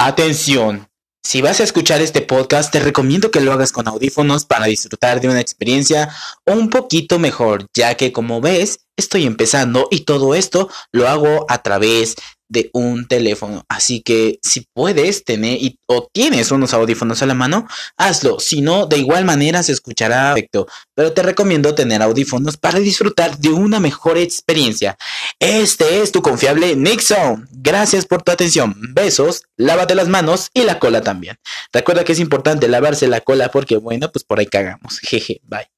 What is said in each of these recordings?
Atención. Si vas a escuchar este podcast, te recomiendo que lo hagas con audífonos para disfrutar de una experiencia un poquito mejor, ya que como ves, estoy empezando y todo esto lo hago a través de un teléfono. Así que si puedes tener o tienes unos audífonos a la mano, hazlo. Si no, de igual manera se escuchará perfecto. Pero te recomiendo tener audífonos para disfrutar de una mejor experiencia. Este es tu confiable Nixon. Gracias por tu atención. Besos, lávate las manos y la cola también. Recuerda que es importante lavarse la cola porque, bueno, pues por ahí cagamos. Jeje, bye.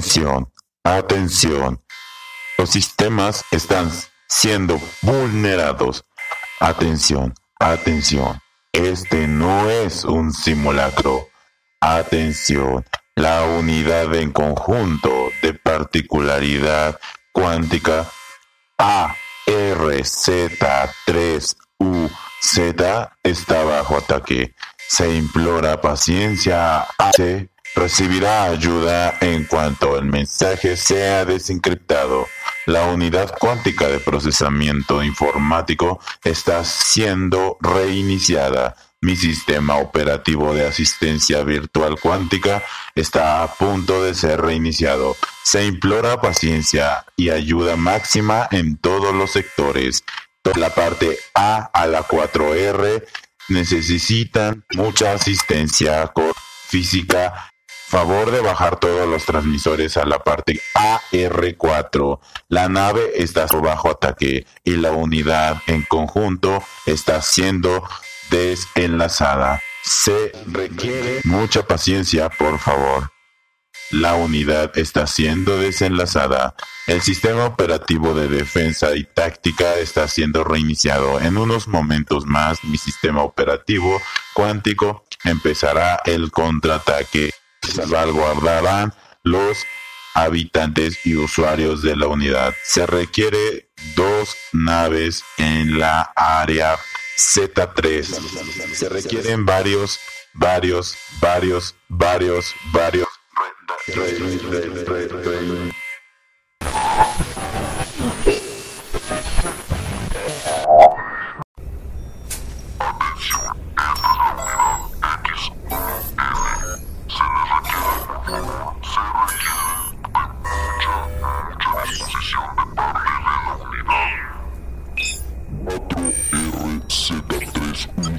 Atención, atención. Los sistemas están siendo vulnerados. Atención, atención. Este no es un simulacro. Atención, la unidad en conjunto de particularidad cuántica ARZ3UZ está bajo ataque. Se implora paciencia. AC recibirá ayuda en cuanto el mensaje sea desencriptado. La unidad cuántica de procesamiento informático está siendo reiniciada. Mi sistema operativo de asistencia virtual cuántica está a punto de ser reiniciado. Se implora paciencia y ayuda máxima en todos los sectores. La parte A a la 4R necesitan mucha asistencia física Favor de bajar todos los transmisores a la parte AR4. La nave está bajo ataque y la unidad en conjunto está siendo desenlazada. Se requiere mucha paciencia, por favor. La unidad está siendo desenlazada. El sistema operativo de defensa y táctica está siendo reiniciado. En unos momentos más, mi sistema operativo cuántico empezará el contraataque salvaguardarán los habitantes y usuarios de la unidad. Se requiere dos naves en la área Z3. Se requieren varios, varios, varios, varios, varios.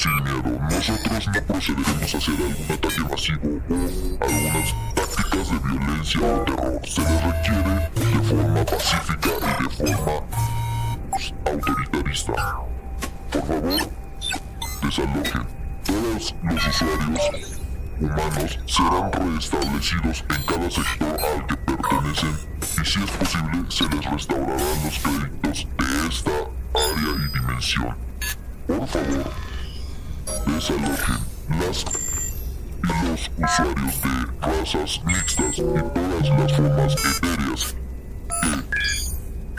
sin miedo. Nosotros no procederemos a hacer algún ataque masivo o algunas tácticas de violencia o terror. Se les requiere de forma pacífica y de forma autoritarista. Por favor, desalojen. Todos los usuarios humanos serán restablecidos en cada sector al que pertenecen y si es posible se les restaurarán los créditos de esta área y dimensión. Por favor, las y los usuarios de razas mixtas y todas las formas etéreas que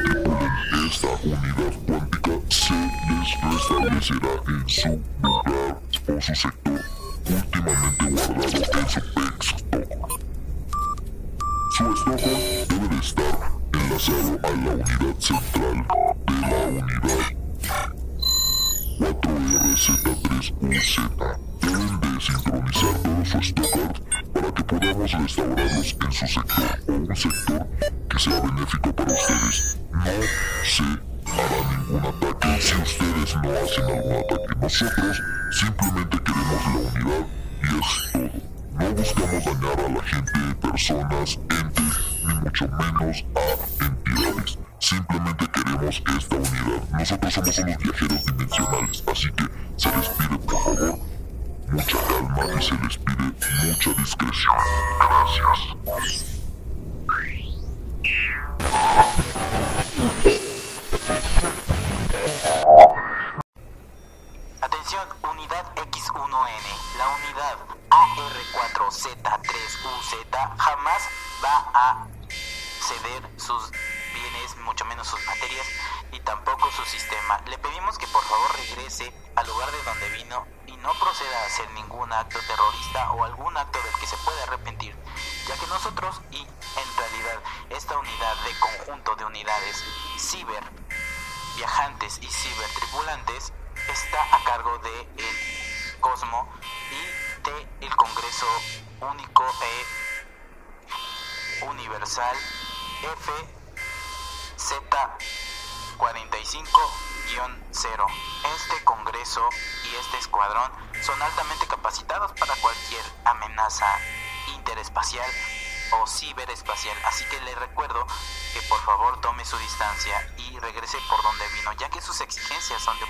tripulen esta unidad cuántica se les restablecerá en su lugar o su sector últimamente guardado en su stock. Su stock debe de estar enlazado a la unidad central de la unidad 4RZ3UZ. Deben de sincronizar todo su para que podamos restaurarlos en su sector o un sector que sea benéfico para ustedes. No se hará ningún ataque si ustedes no hacen algún ataque. Nosotros simplemente queremos la unidad y es todo. No buscamos dañar a la gente, personas, entes, ni mucho menos a entidades. Simplemente queremos esta unidad. Nosotros somos unos viajeros dimensionales, así que se les pide por favor mucha calma y se les pide mucha discreción. Gracias. Atención, unidad X1N. La unidad AR4Z3UZ jamás va a ceder sus mucho menos sus materias y tampoco su sistema. Le pedimos que por favor regrese al lugar de donde vino y no proceda a hacer ningún acto terrorista o algún acto del que se pueda arrepentir, ya que nosotros y en realidad esta unidad de conjunto de unidades ciber viajantes y cibertripulantes está a cargo de el Cosmo y de el Congreso Único e Universal FZ45-0. Este Congreso y este escuadrón son altamente capacitados para cualquier amenaza interespacial o ciberespacial. Así que le recuerdo que por favor tome su distancia y regrese por donde vino, ya que sus exigencias son de,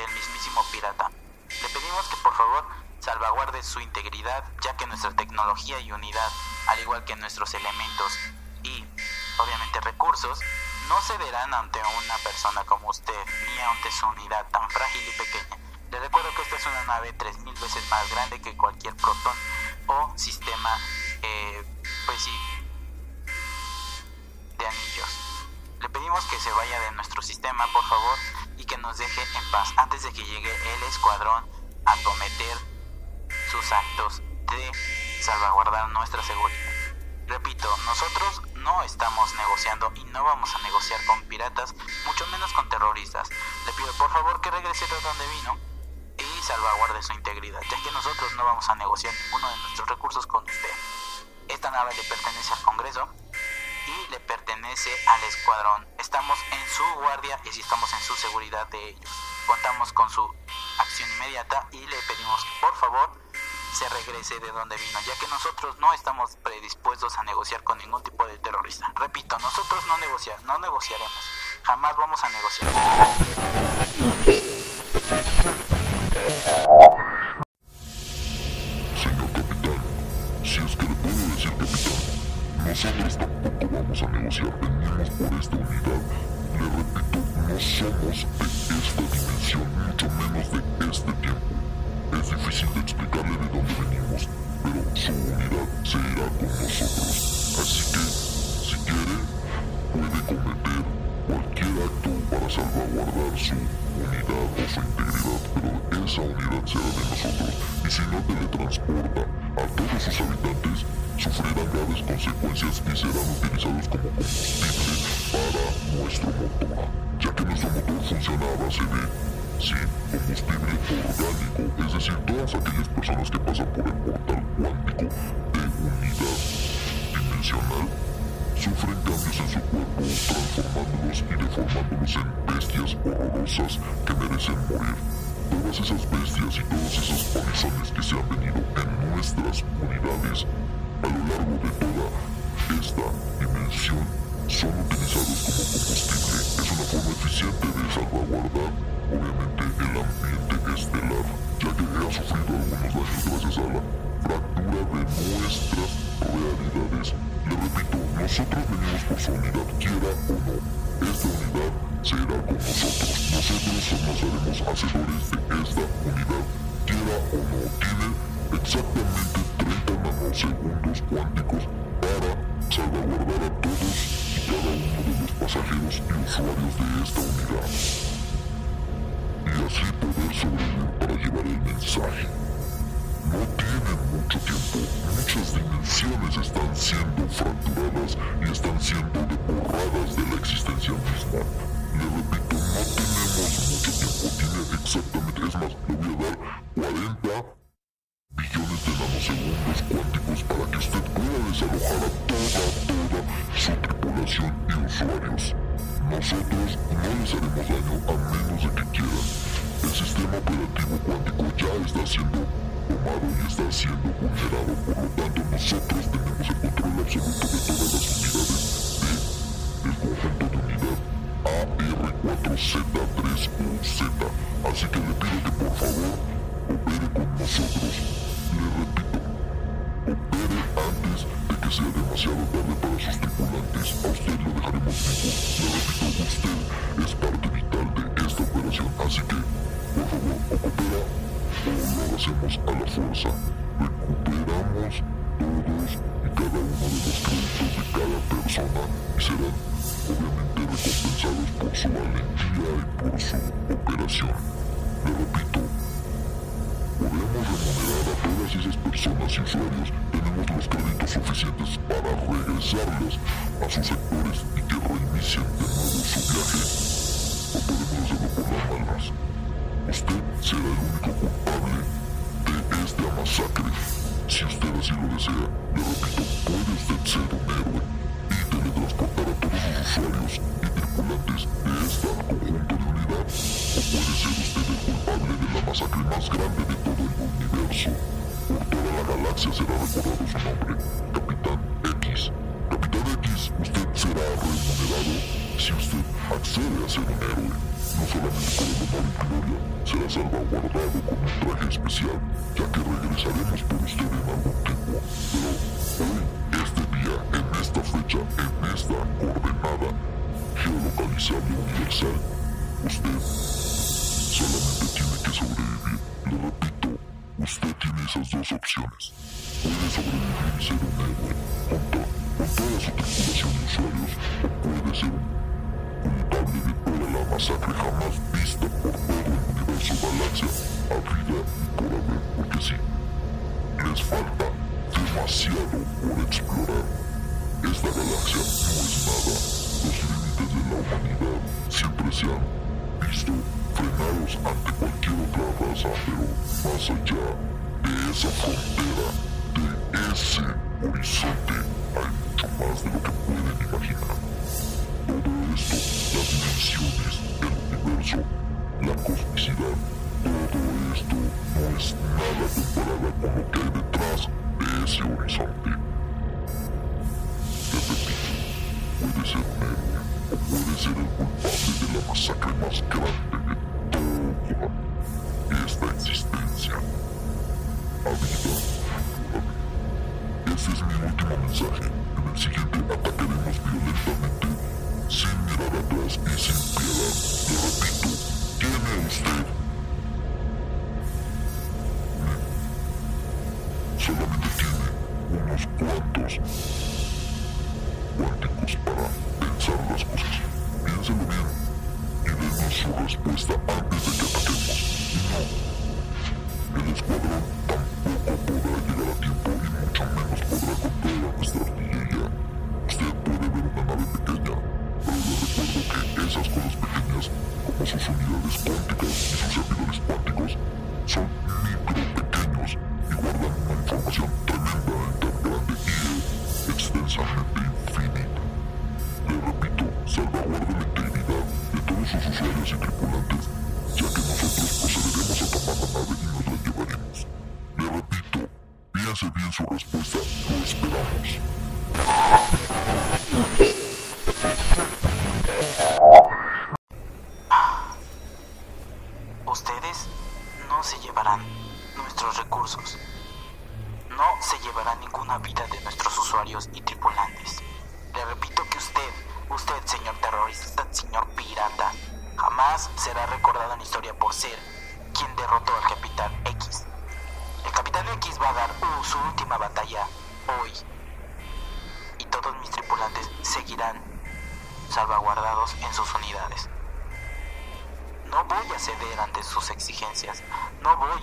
del mismísimo pirata. Le pedimos que por favor salvaguarde su integridad, ya que nuestra tecnología y unidad, al igual que nuestros elementos y obviamente recursos, no cederán ante una persona como usted, ni ante su unidad tan frágil y pequeña. Le recuerdo que esta es una nave 3000 veces más grande que cualquier protón o sistema, eh, pues sí, de anillos. Le pedimos que se vaya de nuestro sistema, por favor, y que nos deje en paz antes de que llegue el escuadrón a cometer sus actos de salvaguardar nuestra seguridad. Repito, nosotros no estamos negociando y no vamos a negociar con piratas, mucho menos con terroristas. Le pido por favor que regrese de donde vino y salvaguarde su integridad, ya que nosotros no vamos a negociar ninguno de nuestros recursos con usted. Esta nave le pertenece al Congreso y le pertenece al escuadrón. Estamos en su guardia y estamos en su seguridad de ellos. Contamos con su acción inmediata y le pedimos por favor se regrese de donde vino, ya que nosotros no estamos predispuestos a negociar con ningún tipo de terrorista. Repito, nosotros no negociar, no negociaremos. Jamás vamos a negociar. Señor capitán, si es que le puedo decir capitán, nosotros tampoco vamos a negociar, venimos por esta unidad. Le repito, no somos de esta dimensión, mucho menos de este tiempo. Es difícil de explicarle de dónde venimos, pero su unidad se irá con nosotros. Así que, si quiere, puede cometer cualquier acto para salvaguardar su unidad o su integridad, pero esa unidad será de nosotros y si no teletransporta a todos sus habitantes, sufrirán graves consecuencias y serán utilizados como combustible para nuestro motor, ya que nuestro motor funciona a base sí, combustible orgánico, es decir, todas aquellas personas que pasan por el portal cuántico de unidad dimensional sufren cambios en su cuerpo, transformándolos y deformándolos en bestias horrorosas que merecen morir. Todas esas bestias y todos taxones que se han venido en nuestras unidades a lo largo de toda esta dimensión son utilizados como combustible. Es una forma eficiente de salvaguardar, obviamente, el ambiente estelar, ya que ha sufrido algunos daños gracias a la fractura de nuestras realidades. Le repito, nosotros venimos por su unidad, quiera o no. Esta unidad se irá con nosotros. Nosotros nos haremos hacedores de esta unidad, quiera o no. Tiene exactamente 30 nanosegundos cuánticos para salvaguardar a todos y cada uno de los pasajeros y usuarios de esta unidad. Y así poder sobrevivir para llevar el mensaje. No tienen mucho tiempo, muchas dimensiones están siendo fracturadas y están siendo borradas de la existencia misma. Le repito, no tenemos mucho tiempo, tiene exactamente, es más, le voy a dar 40 billones de nanosegundos cuánticos para que usted pueda desalojar a toda, toda su tripulación y usuarios. Nosotros no les haremos daño a menos de que quieran. El sistema operativo cuántico ya está siendo tomado y está siendo vulnerado, por lo tanto nosotros tenemos el control absoluto de todas las unidades del conjunto de unidad AR4Z3UZ. Así que le pido que por favor opere con nosotros. Le repito, opere antes de que sea demasiado tarde para sus tripulantes. A usted lo repito, usted es parte vital de esta operación, así que, por favor, o coopera o lo hacemos a la fuerza. Recuperamos todos y cada uno de los créditos de cada persona y serán obviamente recompensados por su valentía y por su operación. Le repito, podemos remunerar a todas esas personas usuarios. Tenemos los créditos suficientes para regresarlos a sus sectores reinicien de nuevo su viaje. Hacerlo por las malas. Usted será el único culpable de esta masacre. Si usted así lo desea, le repito, puede usted ser un héroe y teletransportar a todos los usuarios y tripulantes de esta conjunto de unidad, o puede ser usted el culpable de la masacre más grande de todo el universo. Por toda la galaxia será recordado su nombre, si usted accede a ser un héroe. No solamente por el honor y gloria, será salvaguardado con un traje especial, ya que regresaremos por usted en algún tiempo. Pero hoy, este día, en esta fecha, en esta coordenada geolocalizable universal, usted solamente tiene que sobrevivir. Le repito, usted tiene esas dos opciones. Puede sobrevivir y ser un héroe toda su tripulación y usuarios, puede ser un culpable de toda la masacre jamás vista por todo el universo galaxia, habida y por haber, porque sí, les falta demasiado por explorar. Esta galaxia no es nada. Los límites de la humanidad siempre se han visto frenados ante cualquier otra raza, pero más allá de esa frontera, de ese horizonte, hay mucho más de lo que pueden imaginar. Todo esto, las dimensiones, el universo, la cosmicidad, todo esto no es nada comparada con lo que hay detrás de ese horizonte. Te repito, puede ser héroe o puede ser el culpable de la masacre más grande de toda esta existencia. Habida, ese es mi último mensaje. Atacaremos violentamente, sin mirar atrás y sin piedad. Le repito, ¿quién es usted? Solamente tiene unos cuantos No se llevarán ninguna vida de nuestros usuarios y tripulantes. Le repito que usted, usted señor terrorista, señor pirata, jamás será recordado en la historia por ser quien derrotó al Capitán X. El Capitán X va a dar uh, su última batalla hoy. Y todos mis tripulantes seguirán salvaguardados en sus unidades. No voy a ceder ante sus exigencias. No voy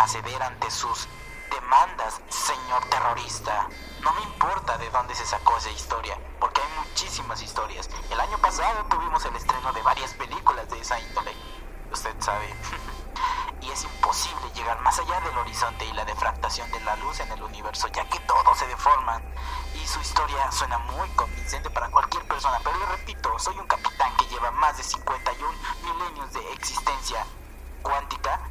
a ceder ante sus demandas, señor terrorista. No me importa de dónde se sacó esa historia, porque hay muchísimas historias. El año pasado tuvimos el estreno de varias películas de esa índole. Usted sabe. y es imposible llegar más allá del horizonte y la defractación de la luz en el universo, ya que todo se deforma. Y su historia suena muy convincente para cualquier persona, pero yo repito, soy un capitán que lleva más de 51 milenios de existencia cuántica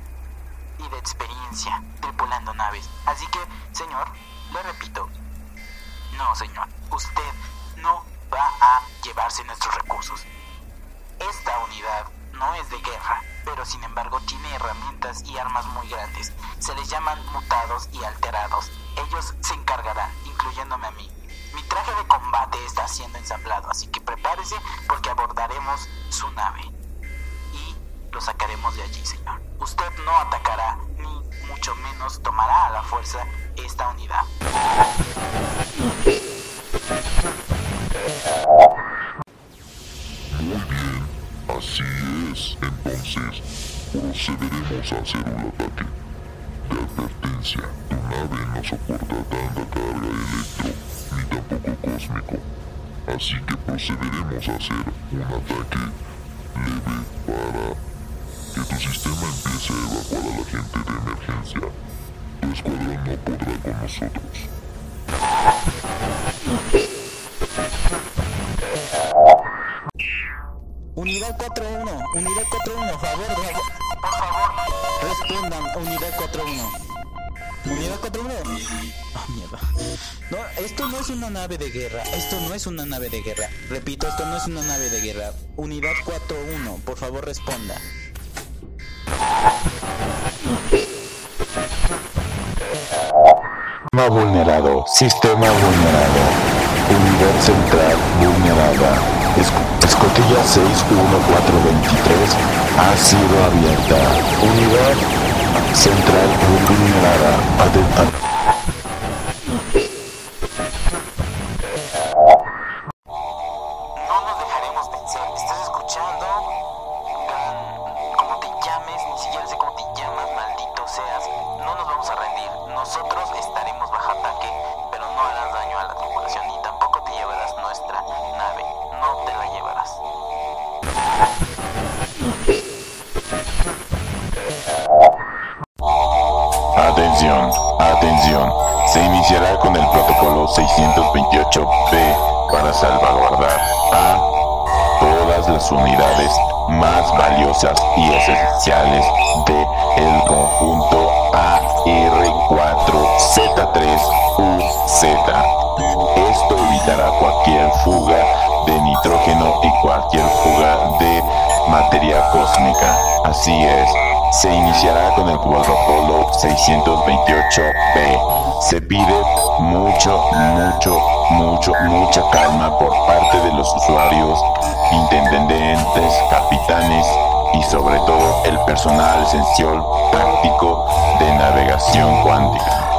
de experiencia tripulando naves. Así que, señor, le repito, no, señor, usted no va a llevarse nuestros recursos. Esta unidad no es de guerra, pero sin embargo tiene herramientas y armas muy grandes. Se les llaman mutados y alterados. Ellos se encargarán, incluyéndome a mí. Mi traje de combate está siendo ensamblado, así que prepárese porque abordaremos su nave. Y lo sacaremos de allí, señor. Usted no atacará, ni mucho menos tomará a la fuerza esta unidad. Muy bien, así es. Entonces, procederemos a hacer un ataque. De advertencia, tu nave no soporta tanta carga electro, ni tampoco cósmico. Así que procederemos a hacer un ataque leve para que tu sistema empiece a evacuar a la gente de emergencia. Tu escuadrón no podrá con nosotros. Unidad 4-1, unidad 4-1, favor. Por favor, respondan, unidad 4-1. Unidad 4-1. Ah, mierda. No, esto no es una nave de guerra, esto no es una nave de guerra. Repito, esto no es una nave de guerra. Unidad 4-1, por favor, responda. Sistema vulnerado. Sistema vulnerado. Unidad central vulnerada. Esc- escotilla 61423 ha sido abierta. Unidad central vulnerada. Valiosas y esenciales de el conjunto AR4Z3UZ. Esto evitará cualquier fuga de nitrógeno y cualquier fuga de materia cósmica. Así es, se iniciará con el protocolo 628B. Se pide mucho, mucho, mucho, mucha calma por parte de los usuarios, intendentes, capitanes y sobre todo el personal esencial táctico de navegación cuántica.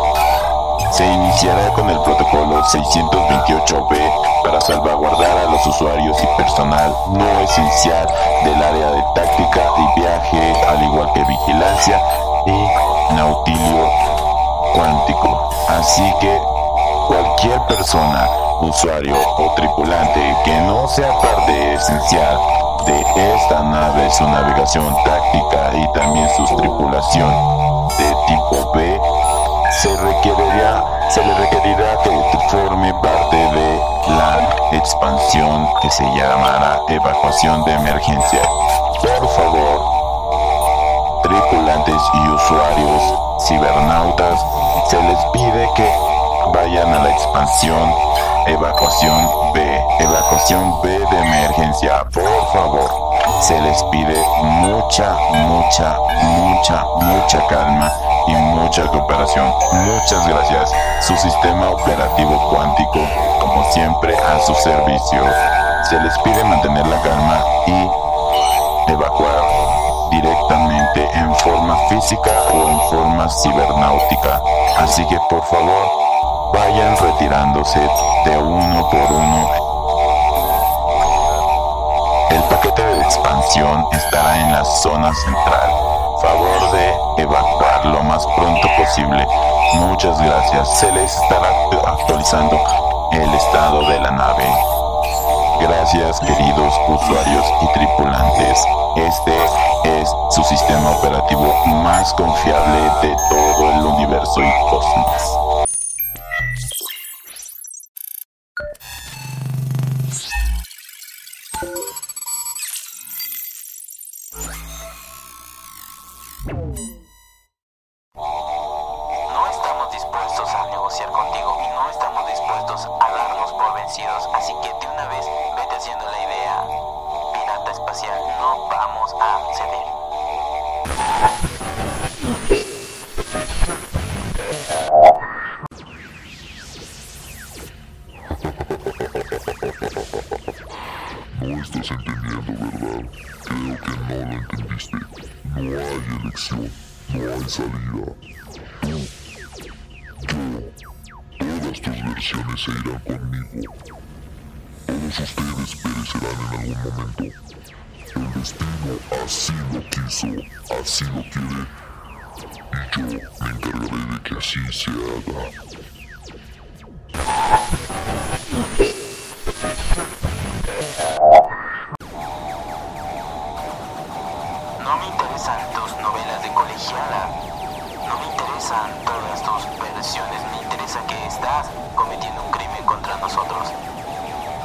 Se iniciará con el protocolo 628B para salvaguardar a los usuarios y personal no esencial del área de táctica y viaje, al igual que vigilancia y nautilio cuántico. Así que cualquier persona, usuario o tripulante que no sea parte esencial de esta nave, su navegación táctica y también su tripulación de tipo B, se requerirá, se le requerirá que forme parte de la expansión que se llamará evacuación de emergencia. Por favor, tripulantes y usuarios cibernautas se les pide que vayan a la expansión evacuación B, evacuación B de emergencia, por favor. Se les pide mucha, mucha, mucha, mucha calma y mucha cooperación. Muchas gracias. Su sistema operativo cuántico, como siempre, a su servicio. Se les pide mantener la calma y evacuar directamente en forma física o en forma cibernáutica. Así que por favor, vayan retirándose de uno por uno. El paquete de expansión estará en la zona central. Favor de evacuar lo más pronto posible. Muchas gracias. Se les estará actualizando el estado de la nave. Gracias queridos usuarios y tripulantes. Este es su sistema operativo más confiable de todo el universo y cosmos. Se irán conmigo. Todos ustedes perecerán en algún momento. El destino así lo quiso, así lo quiere. Y yo me encargaré de que así se haga. Cometiendo un crimen contra nosotros.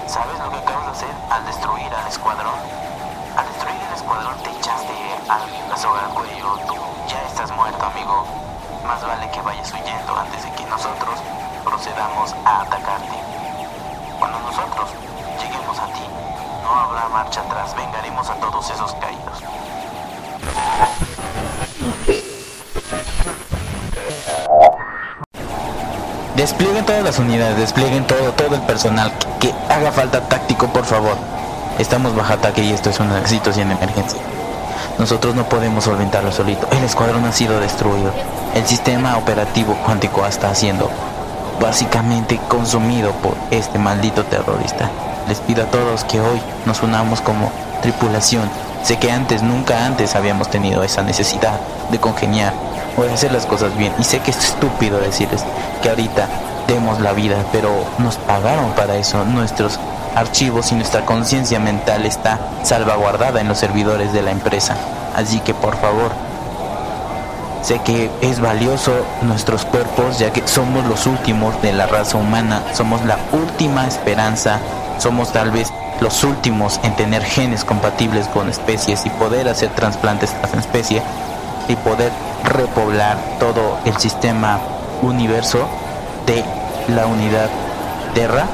¿Sabes lo que acabas de hacer al destruir al escuadrón? Al destruir el escuadrón te echaste a la soga al cuello. Tú ya estás muerto, amigo. Más vale que vayas huyendo antes de que nosotros procedamos a atacarte. Cuando nosotros lleguemos a ti, no habrá marcha atrás. Vengaremos a todos esos caídos. Desplieguen todas las unidades, desplieguen todo, todo el personal que, haga falta táctico, por favor. Estamos bajo ataque y esto es una situación de emergencia. Nosotros no podemos solventarlo solito. El escuadrón ha sido destruido. El sistema operativo cuántico está siendo básicamente consumido por este maldito terrorista. Les pido a todos que hoy nos unamos como tripulación. Sé que antes, nunca antes habíamos tenido esa necesidad de congeniar o de hacer las cosas bien. Y sé que es estúpido decirles que ahorita demos la vida, pero nos pagaron para eso. Nuestros archivos y nuestra conciencia mental está salvaguardada en los servidores de la empresa. Así que por favor, sé que es valioso nuestros cuerpos, ya que somos los últimos de la raza humana, somos la última esperanza, somos tal vez los últimos en tener genes compatibles con especies y poder hacer trasplantes a especie y poder repoblar todo el sistema universo de la unidad Terra.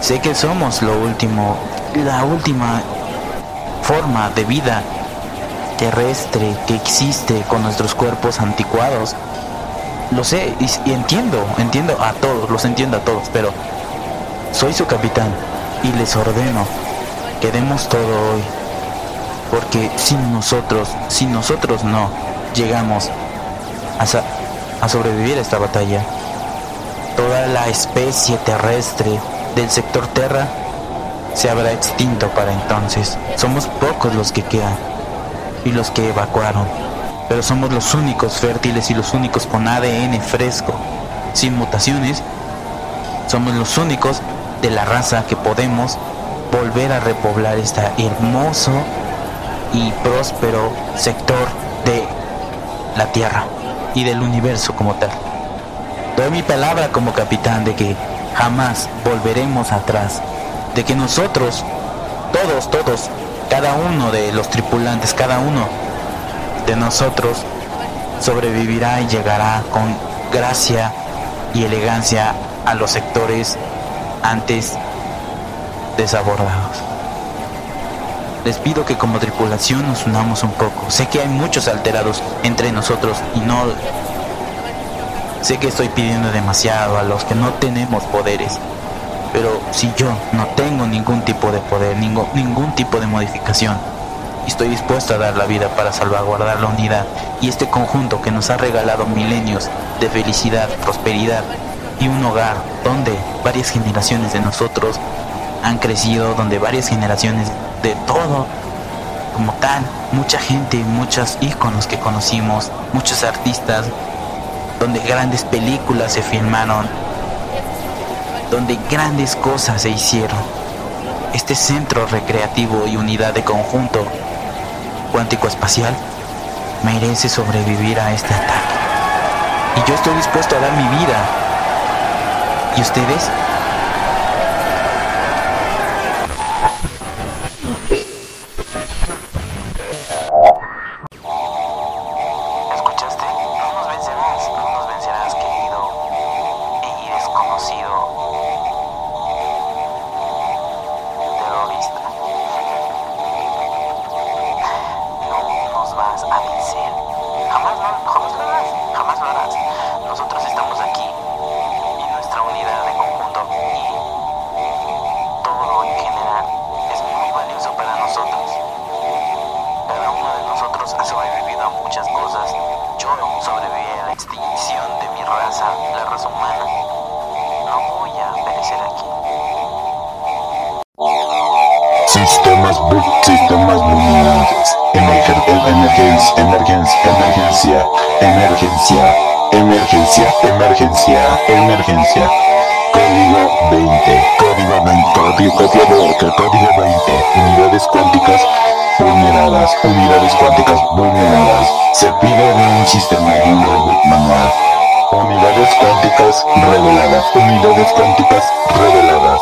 Sé que somos lo último, la última forma de vida terrestre que existe con nuestros cuerpos anticuados. Lo sé y, y entiendo, entiendo a todos, los entiendo a todos, pero soy su capitán y les ordeno que demos todo hoy. Porque sin nosotros, sin nosotros no llegamos a, a sobrevivir a esta batalla. Toda la especie terrestre del sector Terra se habrá extinto para entonces. Somos pocos los que quedan y los que evacuaron. Pero somos los únicos fértiles y los únicos con ADN fresco, sin mutaciones. Somos los únicos de la raza que podemos volver a repoblar este hermoso y próspero sector de la Tierra y del universo como tal. Doy mi palabra como capitán de que jamás volveremos atrás, de que nosotros, todos, todos, cada uno de los tripulantes, cada uno de nosotros sobrevivirá y llegará con gracia y elegancia a los sectores antes desabordados. Les pido que como tripulación nos unamos un poco. Sé que hay muchos alterados entre nosotros y no... Sé que estoy pidiendo demasiado a los que no tenemos poderes. Pero si yo no tengo ningún tipo de poder, ningún, ningún tipo de modificación, estoy dispuesto a dar la vida para salvaguardar la unidad y este conjunto que nos ha regalado milenios de felicidad, prosperidad y un hogar donde varias generaciones de nosotros han crecido, donde varias generaciones de todo como tal, mucha gente, muchos íconos que conocimos, muchos artistas, donde grandes películas se filmaron, donde grandes cosas se hicieron. Este centro recreativo y unidad de conjunto cuántico espacial merece sobrevivir a este ataque. Y yo estoy dispuesto a dar mi vida. ¿Y ustedes? Emergencia, emergencia, emergencia. Código 20, código 20, código, código, código 20. Unidades cuánticas vulneradas, unidades cuánticas vulneradas. Se pide de un sistema manual. Unidades cuánticas reveladas, unidades cuánticas reveladas.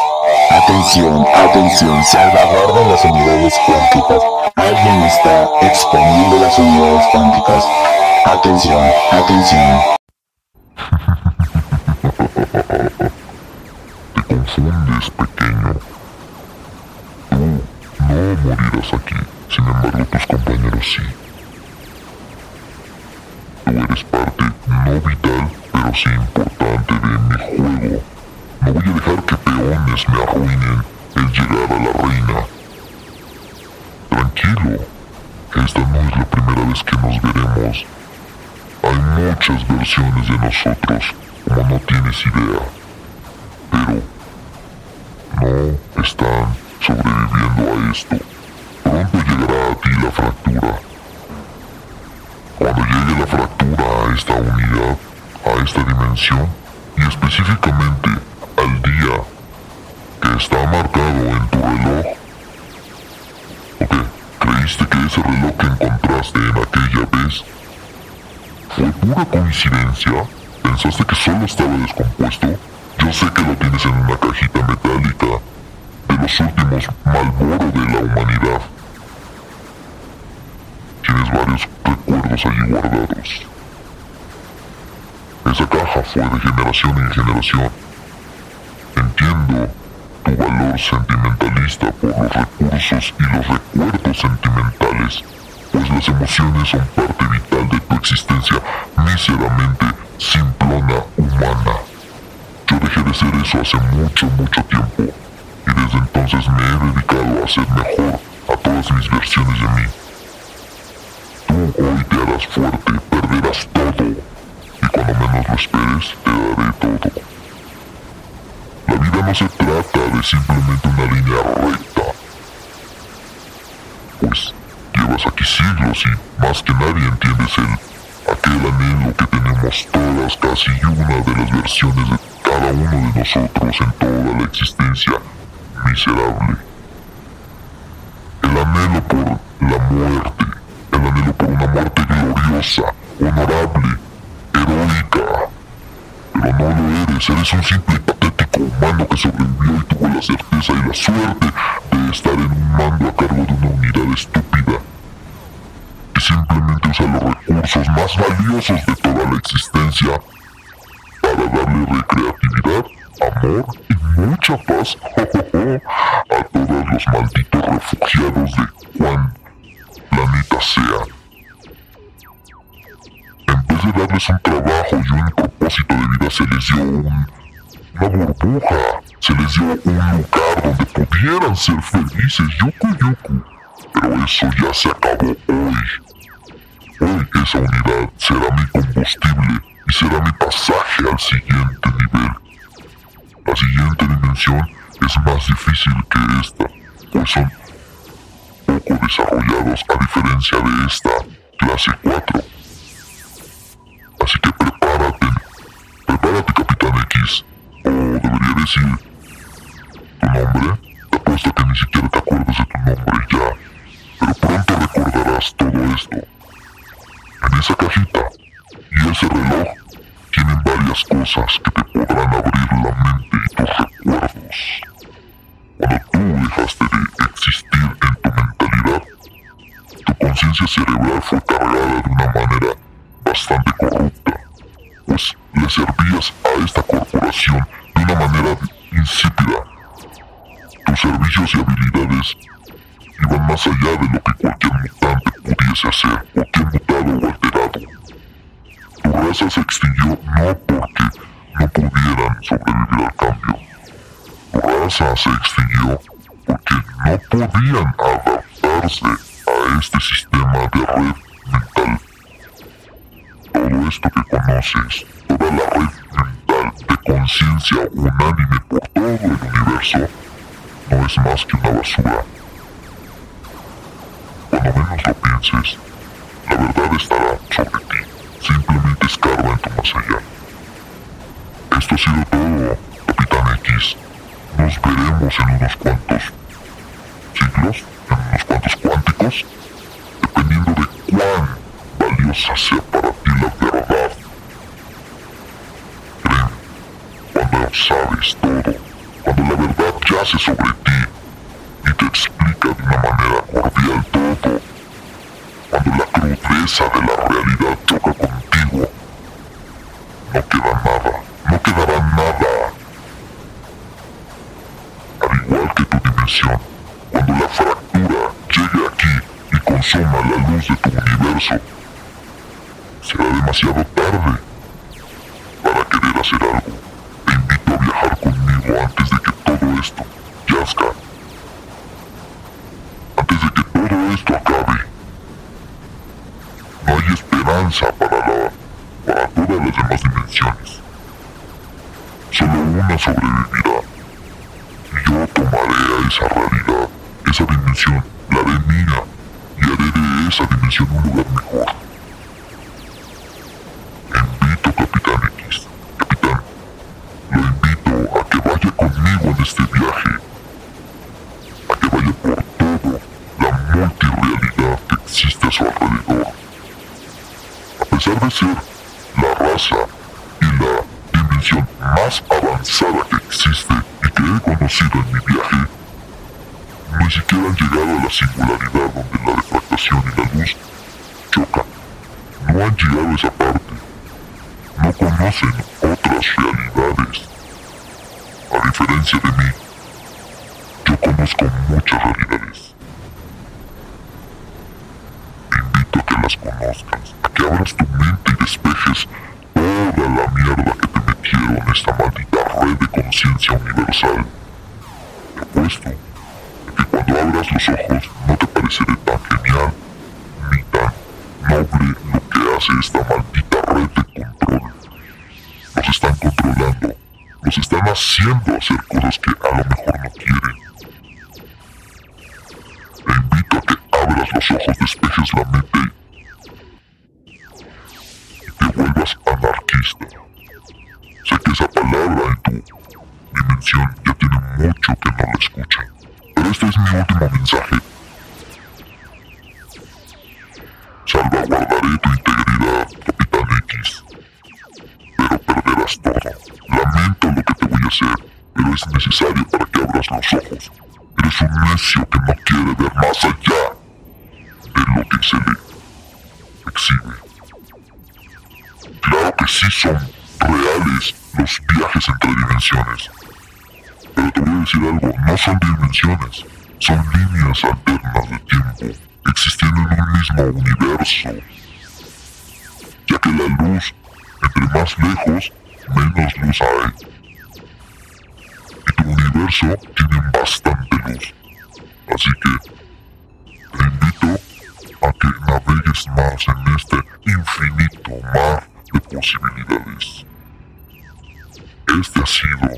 Atención, atención, salvaguarden las unidades cuánticas. Alguien está exponiendo las unidades cuánticas. Atención, atención. Te confundes, pequeño. Tú no morirás aquí, sin embargo tus compañeros sí. Tú eres parte no vital, pero sí importante de mi juego. No voy a dejar que peones me arruinen el llegar a la reina. Tranquilo, esta no es la primera vez que nos veremos. Hay muchas versiones de nosotros, como no tienes idea. Pero no están sobreviviendo a esto. Pronto llegará a ti la fractura. Cuando llegue la fractura a esta unidad, a esta dimensión, y específicamente al día que está marcado en tu reloj, ¿o qué? ¿Creíste que ese reloj que encontraste en aquella vez fue pura coincidencia? ¿Pensaste que solo estaba descompuesto? Yo sé que lo tienes en una cajita metálica de los últimos Malboro de la humanidad. Tienes varios recuerdos allí guardados. Esa caja fue de generación en generación. Entiendo tu valor sentimentalista por los recursos y los recuerdos sentimentales, pues las emociones son parte vital de tu existencia míseramente simplona humana. Yo dejé de ser eso hace mucho, mucho tiempo, y desde entonces me he dedicado a ser mejor a todas mis versiones de mí. Tú hoy te harás fuerte, perderás todo, y cuando menos lo esperes, te daré todo. La vida no se trata de simplemente una línea recta. Pues llevas aquí siglos y más que nadie entiendes el aquel anhelo que tenemos todas, casi una de las versiones de cada uno de nosotros en toda la existencia miserable. El anhelo por la muerte, el anhelo por una muerte gloriosa, honorable, heroica. Pero no lo eres, eres un simple y patético humano que sobrevivió y tuvo la certeza y la suerte de estar en un mando a cargo de una unidad estúpida simplemente usa los recursos más valiosos de toda la existencia amor y mucha paz a todos los malditos refugiados de Juan Planeta Sea. En vez de darles un trabajo y un propósito de vida, se les dio un, una burbuja, se les dio un lugar donde pudieran ser felices, yuku yuku. Pero eso ya se acabó hoy. Hoy esa unidad será mi combustible y será mi pasaje al siguiente nivel. La siguiente dimensión es más difícil que esta, pues son poco desarrollados a diferencia de esta clase 4. Así que prepárate, prepárate Capitán X, o debería decir tu nombre. Te apuesto que ni siquiera te acuerdas de tu nombre ya, pero pronto recordarás todo esto. En esa cajita y ese reloj tienen varias cosas que te podrán abrir la mente y tus recuerdos. Cuando tú dejaste de existir en tu mentalidad, tu conciencia cerebral fue cargada de una manera bastante corrupta, pues le servías a esta corporación de una manera insípida. Tus servicios y habilidades iban más allá de lo que cualquier mutante pudiese hacer, cualquier mutado o alterado. Tu raza se extinguió no porque no pudieran sobrevivir al cambio. Tu raza se extinguió porque no podían adaptarse a este sistema de red mental. Todo esto que conoces, toda la red mental de conciencia unánime por todo el universo, no es más que una basura. La verdad estará sobre ti. Simplemente escarba en tu más allá. Esto ha sido todo, Capitán X. Nos veremos en unos cuantos siglos, en unos cuantos cuánticos, dependiendo de cuán valiosa sea para ti la verdad. Creen, cuando sabes todo, cuando la verdad yace sobre ti y te explica de una manera cordial todo, crudeza de la realidad choca contigo, no queda nada, no quedará nada. Al igual que tu dimensión, cuando la fractura llegue aquí y consuma la luz de tu universo, será demasiado tarde para querer hacer algo. Te invito a viajar conmigo antes de que todo esto yazca. Antes de que todo esto acabe. Para la para todas las demás dimensiones. Solo una sobrevivirá. Y yo tomaré a esa realidad, esa dimensión, la haré mía, y haré de esa dimensión un lugar mejor. Pesar de ser la raza y la dimensión más avanzada que existe y que he conocido en mi viaje, ni siquiera han llegado a la singularidad donde la refractación y la luz chocan. No han llegado a esa parte. No conocen otras realidades. A diferencia de mí, yo conozco muchas realidades. Te invito a que las conozcas, a que abras tu mente y despejes toda la mierda que te metieron esta maldita red de conciencia universal. Te apuesto que cuando abras los ojos no te parecerá tan genial ni tan noble lo que hace esta maldita red de control. Los están controlando, los están haciendo hacer cosas que a lo mejor no quieren. Te invito a que abras los ojos, despejes la mente y te vuelvas anarquista. Sé que esa palabra en tu dimensión ya tiene mucho que no la escuchan. Pero este es mi último mensaje. Salvaguardaré tu integridad, Capitán X. Pero perderás todo. Lamento lo que te voy a hacer, pero es necesario para que abras los ojos. Eres un necio que no quiere ver más allá de lo que se le exhibe. Claro que sí son reales los viajes entre dimensiones. Pero te voy a decir algo, no son dimensiones, son líneas alternas de tiempo, existiendo en un mismo universo. Ya que la luz, entre más lejos, menos luz hay. Y tu universo tiene bastante luz. Así que te invito a que navegues más en este infinito mar de posibilidades. Este ha sido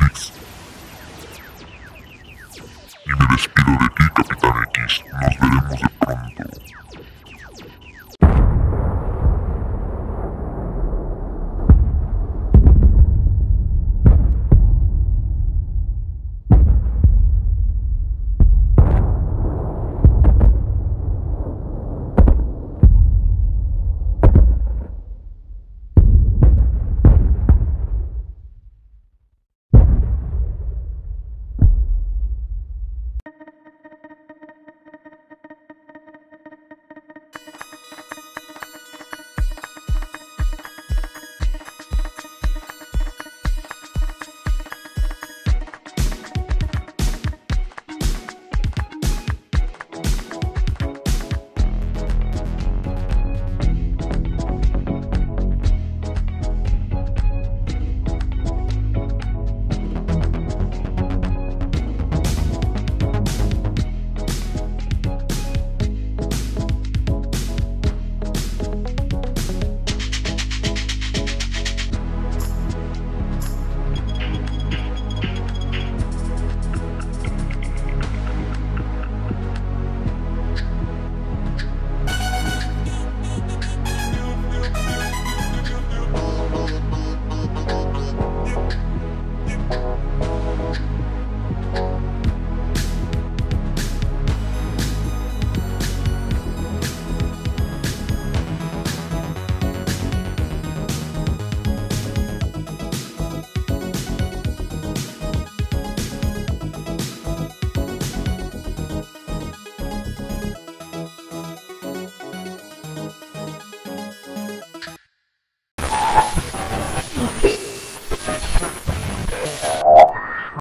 Nix. Y me despido de ti, Capitán X. Nos veremos de pronto.